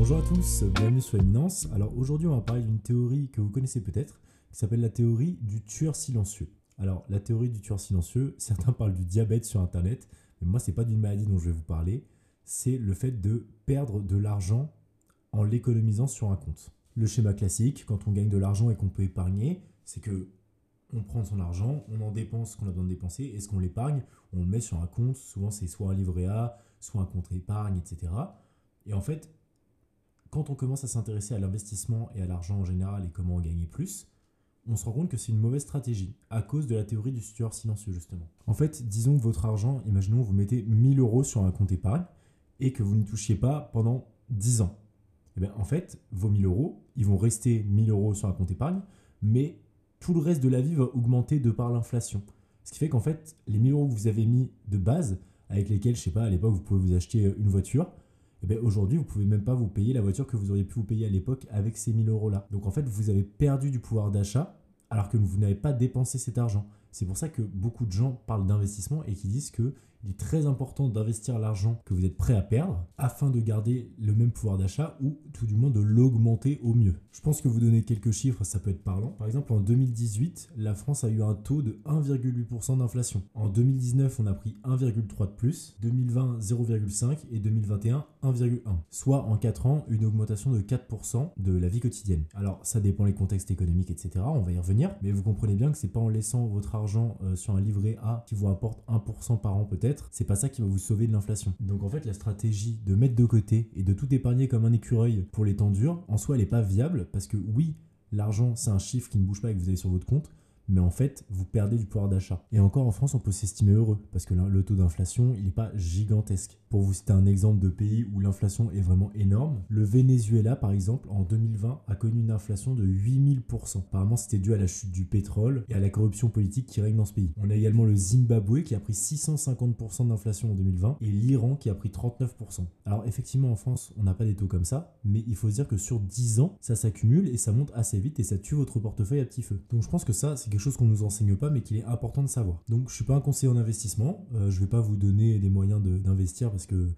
Bonjour à tous, bienvenue sur Éminence. Alors aujourd'hui on va parler d'une théorie que vous connaissez peut-être, qui s'appelle la théorie du tueur silencieux. Alors la théorie du tueur silencieux, certains parlent du diabète sur Internet, mais moi c'est pas d'une maladie dont je vais vous parler, c'est le fait de perdre de l'argent en l'économisant sur un compte. Le schéma classique, quand on gagne de l'argent et qu'on peut épargner, c'est que on prend son argent, on en dépense ce qu'on a besoin de dépenser, et ce qu'on l'épargne, on le met sur un compte, souvent c'est soit un livret A, soit un compte épargne, etc. Et en fait, quand on commence à s'intéresser à l'investissement et à l'argent en général et comment en gagner plus, on se rend compte que c'est une mauvaise stratégie à cause de la théorie du tueur silencieux justement. En fait, disons que votre argent, imaginons vous mettez 1000 euros sur un compte épargne et que vous n'y touchiez pas pendant 10 ans. Et bien, en fait, vos 1000 euros, ils vont rester 1000 euros sur un compte épargne, mais tout le reste de la vie va augmenter de par l'inflation. Ce qui fait qu'en fait, les 1000 euros que vous avez mis de base, avec lesquels, je sais pas, à l'époque, vous pouvez vous acheter une voiture, et bien aujourd'hui, vous pouvez même pas vous payer la voiture que vous auriez pu vous payer à l'époque avec ces 1000 euros là. Donc en fait, vous avez perdu du pouvoir d'achat alors que vous n'avez pas dépensé cet argent. C'est pour ça que beaucoup de gens parlent d'investissement et qui disent que il est très important d'investir l'argent que vous êtes prêt à perdre afin de garder le même pouvoir d'achat ou tout du moins de l'augmenter au mieux. Je pense que vous donnez quelques chiffres, ça peut être parlant. Par exemple, en 2018, la France a eu un taux de 1,8% d'inflation. En 2019, on a pris 1,3 de plus, 2020 0,5 et 2021 1,1. Soit en 4 ans, une augmentation de 4% de la vie quotidienne. Alors, ça dépend les contextes économiques, etc. On va y revenir, mais vous comprenez bien que c'est pas en laissant votre euh, sur un livret A qui vous apporte 1% par an peut-être c'est pas ça qui va vous sauver de l'inflation. Donc en fait, la stratégie de mettre de côté et de tout épargner comme un écureuil pour les temps durs, en soi, elle n'est pas viable parce que oui, l'argent, c'est un chiffre qui ne bouge pas et que vous avez sur votre compte, mais en fait, vous perdez du pouvoir d'achat. Et encore en France, on peut s'estimer heureux, parce que le taux d'inflation, il n'est pas gigantesque. Pour vous citer un exemple de pays où l'inflation est vraiment énorme, le Venezuela, par exemple, en 2020, a connu une inflation de 8000%. Apparemment, c'était dû à la chute du pétrole et à la corruption politique qui règne dans ce pays. On a également le Zimbabwe qui a pris 650% d'inflation en 2020 et l'Iran qui a pris 39%. Alors effectivement, en France, on n'a pas des taux comme ça, mais il faut se dire que sur 10 ans, ça s'accumule et ça monte assez vite et ça tue votre portefeuille à petit feu. Donc je pense que ça, c'est chose qu'on nous enseigne pas, mais qu'il est important de savoir. Donc, je suis pas un conseiller en investissement. Euh, je vais pas vous donner les moyens d'investir parce que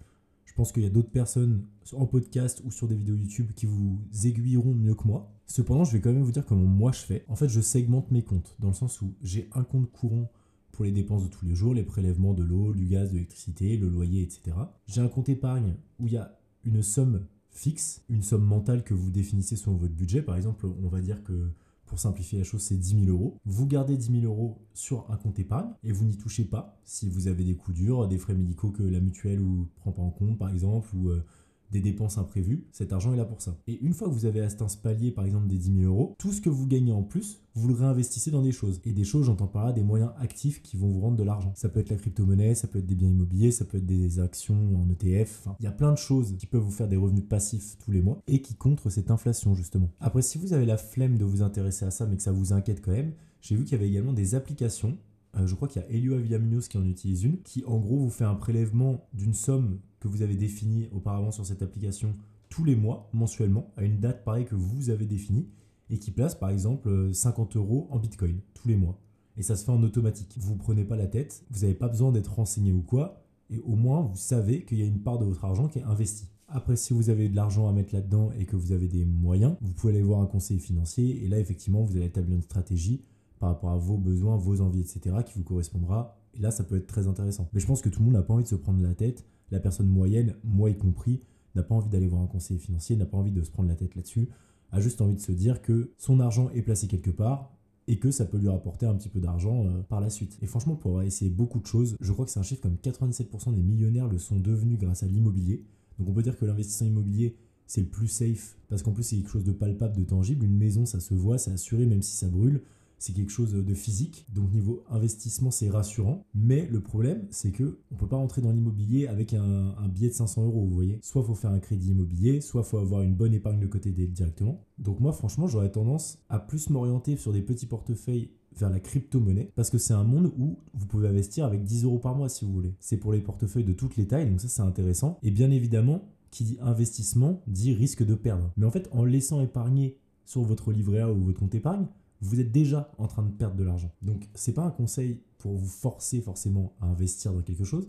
je pense qu'il y a d'autres personnes en podcast ou sur des vidéos YouTube qui vous aiguilleront mieux que moi. Cependant, je vais quand même vous dire comment moi je fais. En fait, je segmente mes comptes dans le sens où j'ai un compte courant pour les dépenses de tous les jours, les prélèvements de l'eau, du gaz, de l'électricité, le loyer, etc. J'ai un compte épargne où il y a une somme fixe, une somme mentale que vous définissez selon votre budget. Par exemple, on va dire que pour simplifier la chose, c'est 10 000 euros. Vous gardez 10 000 euros sur un compte épargne et vous n'y touchez pas si vous avez des coups durs, des frais médicaux que la mutuelle ne prend pas en compte, par exemple, ou euh, des dépenses imprévues, cet argent est là pour ça. Et une fois que vous avez atteint ce palier, par exemple des 10 000 euros, tout ce que vous gagnez en plus, vous le réinvestissez dans des choses. Et des choses, j'entends par là des moyens actifs qui vont vous rendre de l'argent. Ça peut être la crypto-monnaie, ça peut être des biens immobiliers, ça peut être des actions en ETF. il y a plein de choses qui peuvent vous faire des revenus passifs tous les mois et qui contre cette inflation justement. Après, si vous avez la flemme de vous intéresser à ça, mais que ça vous inquiète quand même, j'ai vu qu'il y avait également des applications euh, je crois qu'il y a Elio Avillaminos qui en utilise une, qui en gros vous fait un prélèvement d'une somme que vous avez définie auparavant sur cette application tous les mois, mensuellement, à une date pareille que vous avez définie, et qui place par exemple 50 euros en Bitcoin tous les mois. Et ça se fait en automatique. Vous ne prenez pas la tête, vous n'avez pas besoin d'être renseigné ou quoi, et au moins vous savez qu'il y a une part de votre argent qui est investie. Après, si vous avez de l'argent à mettre là-dedans et que vous avez des moyens, vous pouvez aller voir un conseiller financier et là, effectivement, vous allez établir une stratégie par rapport à vos besoins, vos envies, etc., qui vous correspondra. Et là, ça peut être très intéressant. Mais je pense que tout le monde n'a pas envie de se prendre la tête. La personne moyenne, moi y compris, n'a pas envie d'aller voir un conseiller financier, n'a pas envie de se prendre la tête là-dessus, a juste envie de se dire que son argent est placé quelque part et que ça peut lui rapporter un petit peu d'argent euh, par la suite. Et franchement, pour avoir essayé beaucoup de choses, je crois que c'est un chiffre comme 87% des millionnaires le sont devenus grâce à l'immobilier. Donc on peut dire que l'investissement immobilier, c'est le plus safe parce qu'en plus c'est quelque chose de palpable, de tangible. Une maison, ça se voit, c'est assuré même si ça brûle c'est quelque chose de physique. Donc niveau investissement, c'est rassurant. Mais le problème, c'est que on peut pas rentrer dans l'immobilier avec un, billet de 500 euros, vous voyez. Soit faut faire un crédit immobilier, soit faut avoir une bonne épargne de côté directement. Donc moi, franchement, j'aurais tendance à plus m'orienter sur des petits portefeuilles vers la crypto-monnaie parce que c'est un monde où vous pouvez investir avec 10 euros par mois si vous voulez. C'est pour les portefeuilles de toutes les tailles, donc ça c'est intéressant. Et bien évidemment, qui dit investissement dit risque de perdre. Mais en fait, en laissant épargner sur votre livret A ou votre compte épargne, vous êtes déjà en train de perdre de l'argent. Donc c'est pas un conseil pour vous forcer forcément à investir dans quelque chose,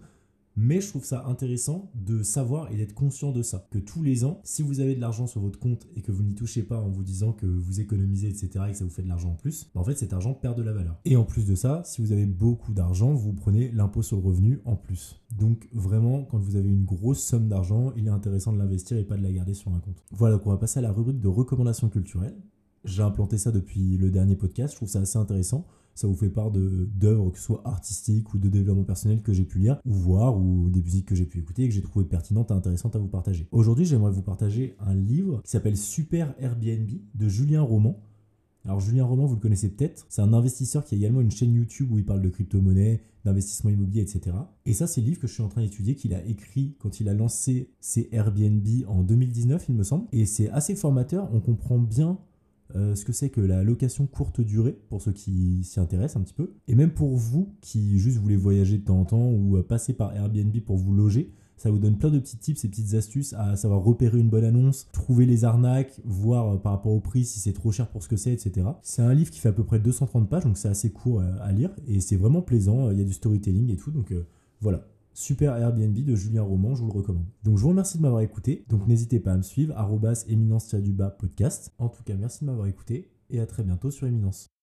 Mais je trouve ça intéressant de savoir et d'être conscient de ça. Que tous les ans, si vous avez de l'argent sur votre compte et que vous n'y touchez pas en vous disant que vous économisez, etc., et que ça vous fait de l'argent en plus, bah, en fait cet argent perd de la valeur. Et en plus de ça, si vous avez beaucoup d'argent, vous prenez l'impôt sur le revenu en plus. Donc vraiment, quand vous avez une grosse somme d'argent, il est intéressant de l'investir et pas de la garder sur un compte. Voilà, donc on va passer à la rubrique de recommandations culturelles. J'ai implanté ça depuis le dernier podcast, je trouve ça assez intéressant ça vous fait part d'œuvres, que ce soit artistiques ou de développement personnel que j'ai pu lire ou voir, ou des musiques que j'ai pu écouter et que j'ai trouvé pertinentes et intéressantes à vous partager. Aujourd'hui, j'aimerais vous partager un livre qui s'appelle Super Airbnb de Julien Roman. Alors Julien Roman, vous le connaissez peut-être, c'est un investisseur qui a également une chaîne YouTube où il parle de crypto-monnaie, d'investissement immobilier, etc. Et ça, c'est le livre que je suis en train d'étudier, qu'il a écrit quand il a lancé ses Airbnb en 2019, il me semble. Et c'est assez formateur, on comprend bien euh, ce que c'est que la location courte durée, pour ceux qui s'y intéressent un petit peu. Et même pour vous qui juste voulez voyager de temps en temps ou euh, passer par Airbnb pour vous loger, ça vous donne plein de petits tips et petites astuces à savoir repérer une bonne annonce, trouver les arnaques, voir euh, par rapport au prix si c'est trop cher pour ce que c'est, etc. C'est un livre qui fait à peu près 230 pages, donc c'est assez court à lire et c'est vraiment plaisant. Il y a du storytelling et tout, donc voilà. Super Airbnb de Julien Roman, je vous le recommande. Donc je vous remercie de m'avoir écouté. Donc n'hésitez pas à me suivre, éminence podcast. En tout cas, merci de m'avoir écouté et à très bientôt sur Éminence.